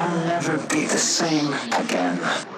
I'll never be the same again.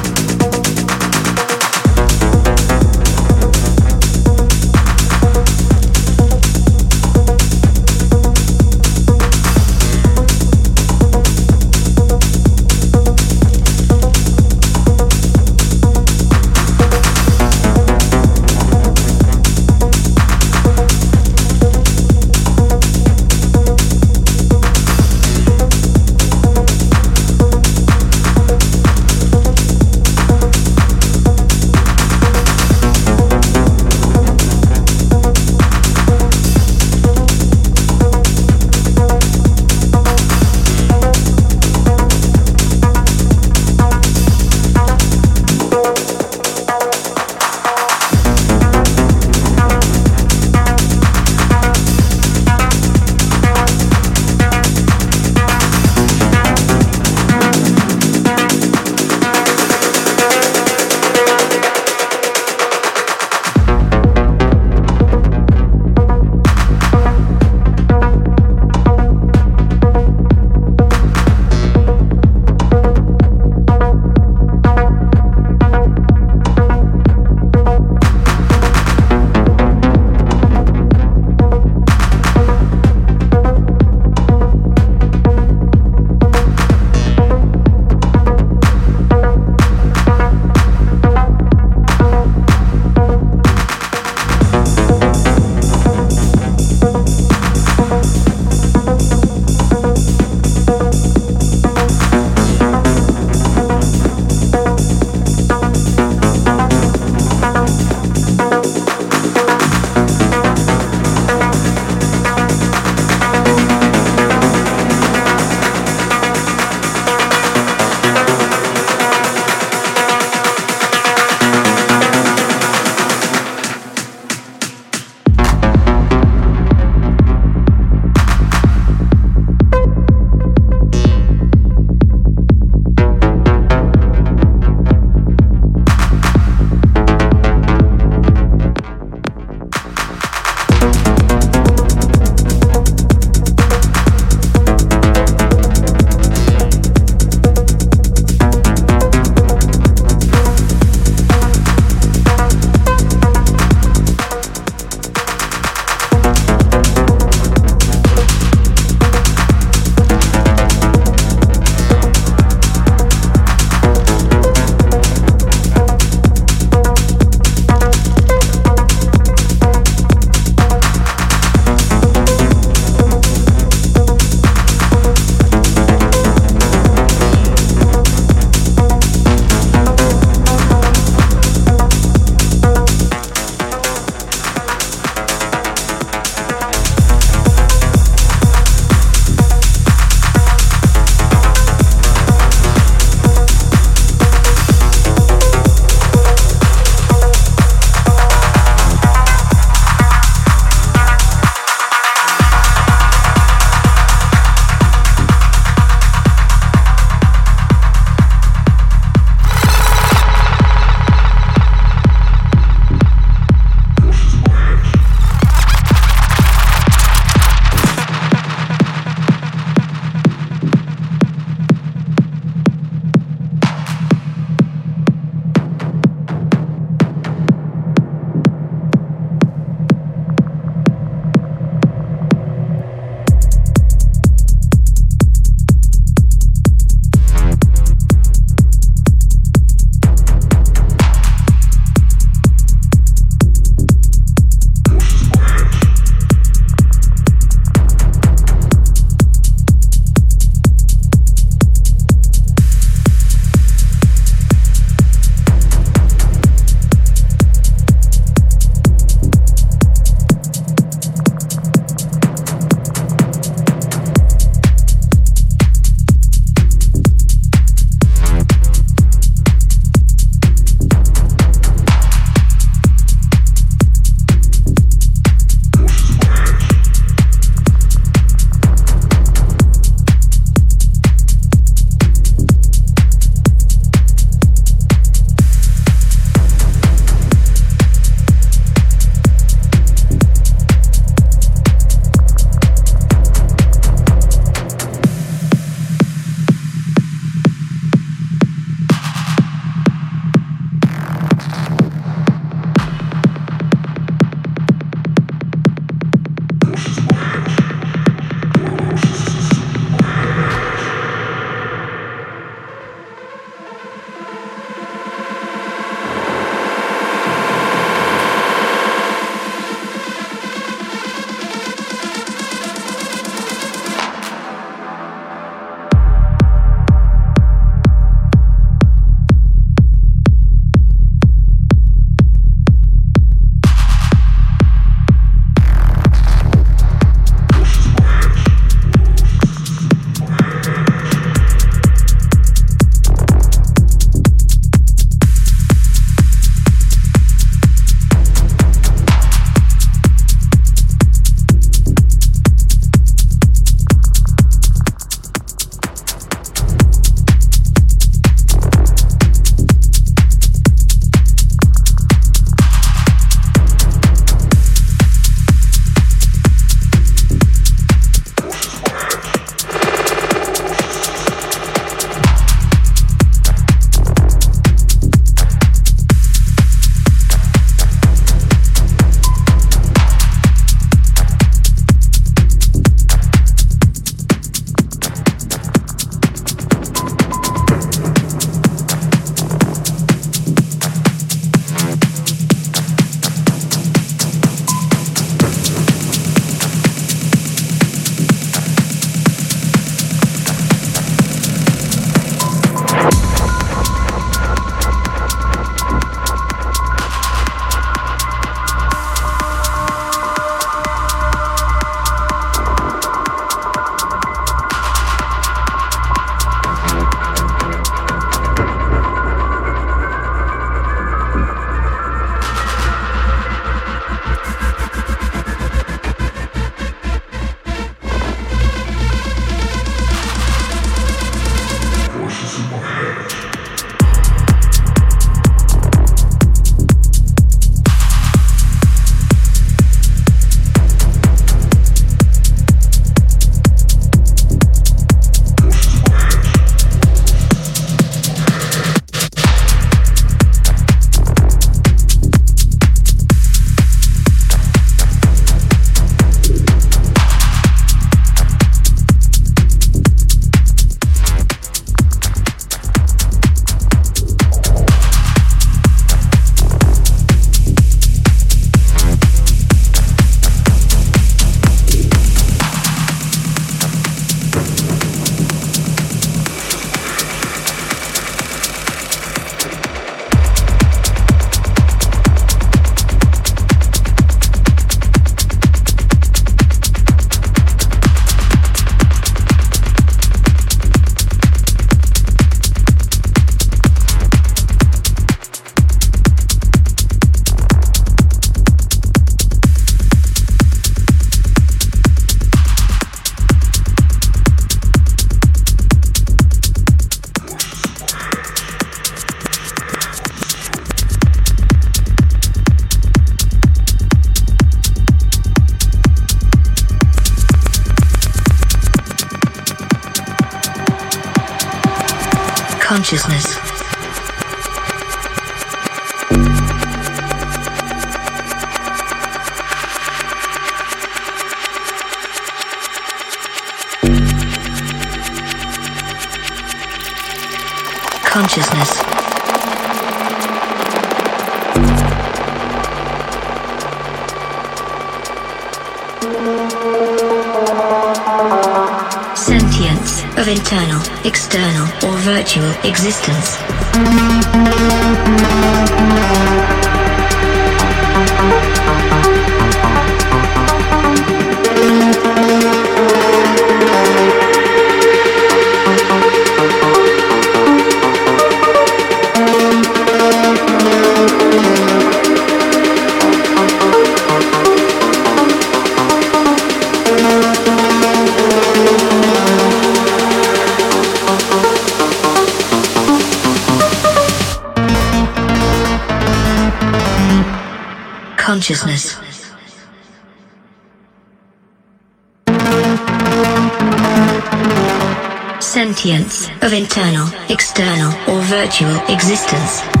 Existence.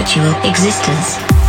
Virtual existence.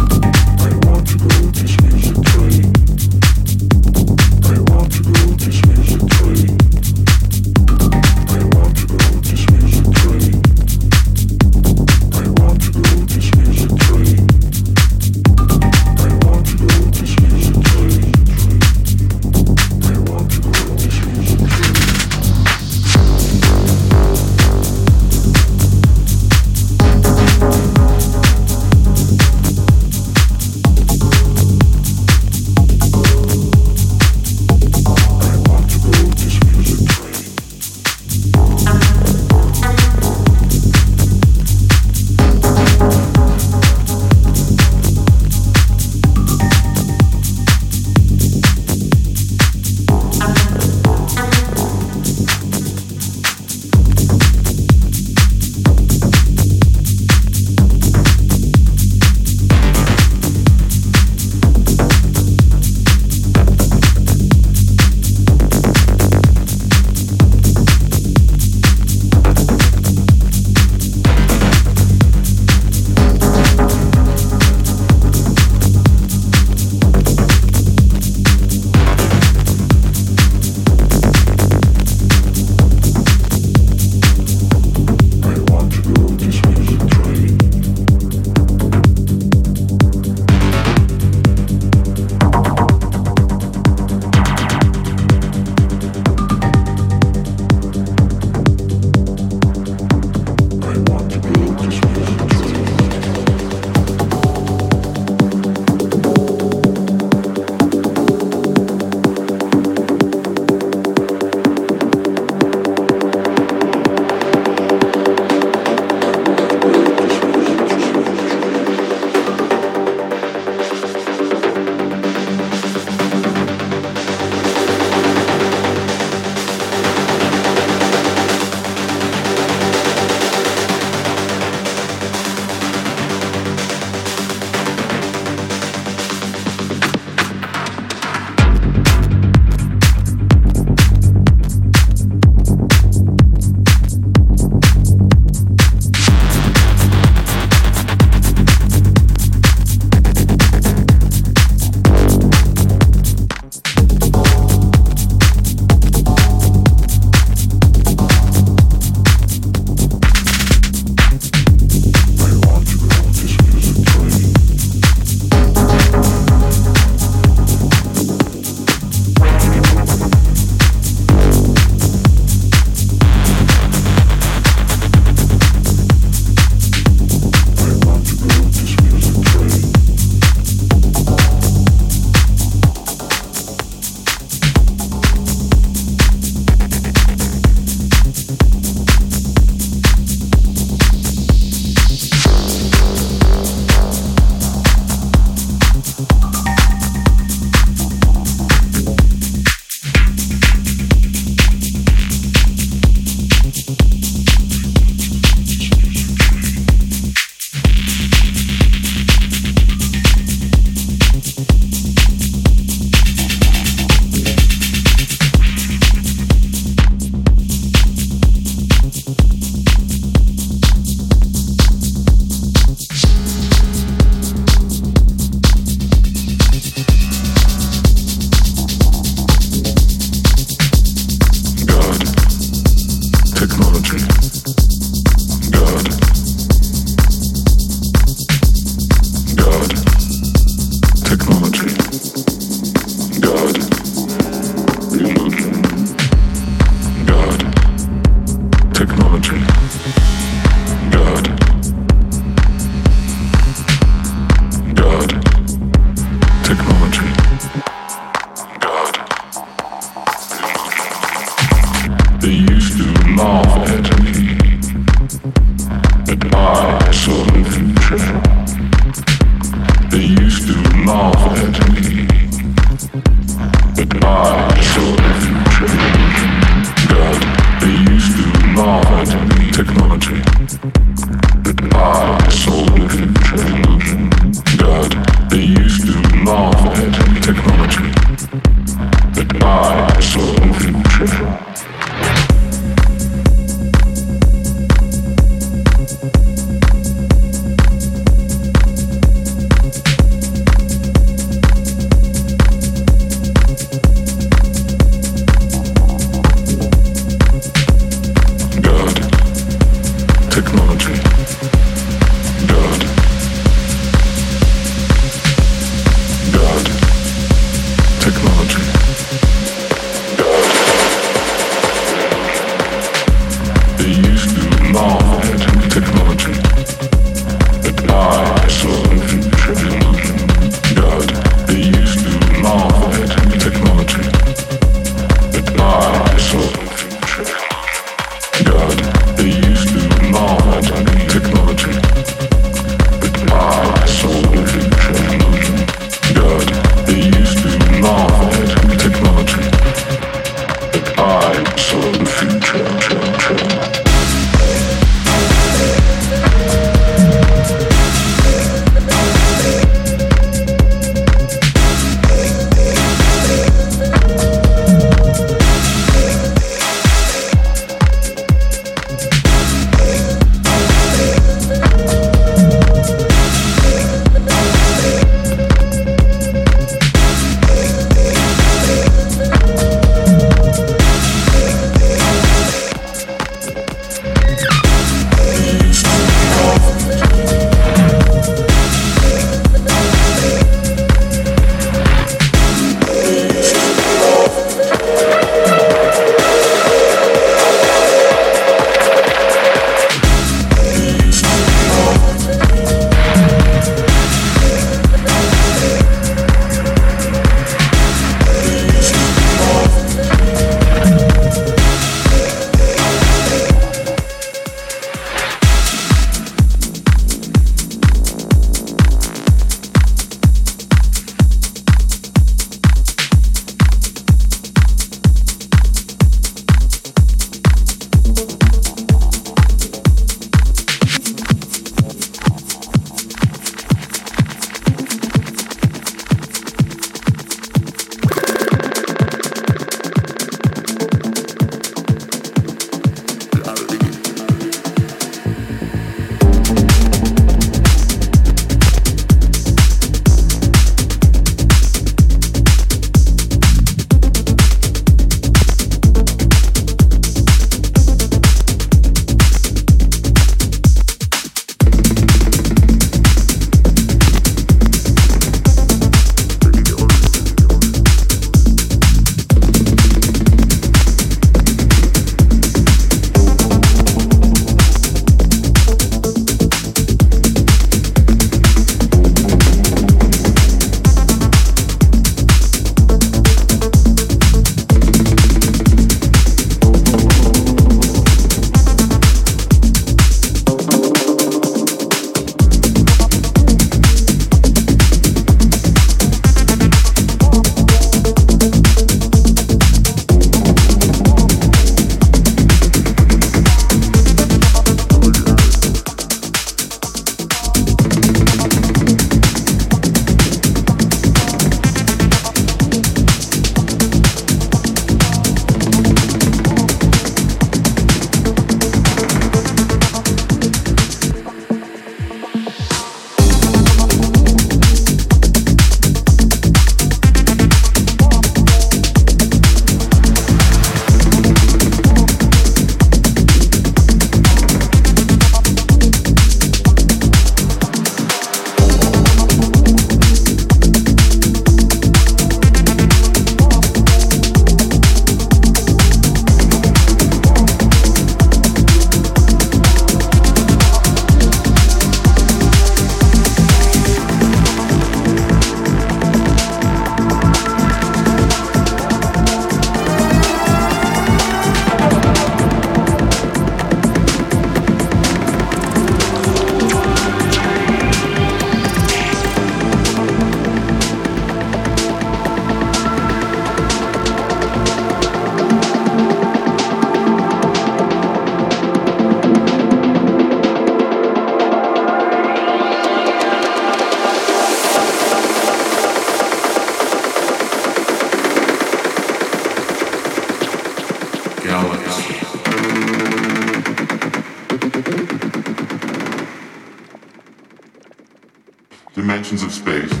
Dimensions of space.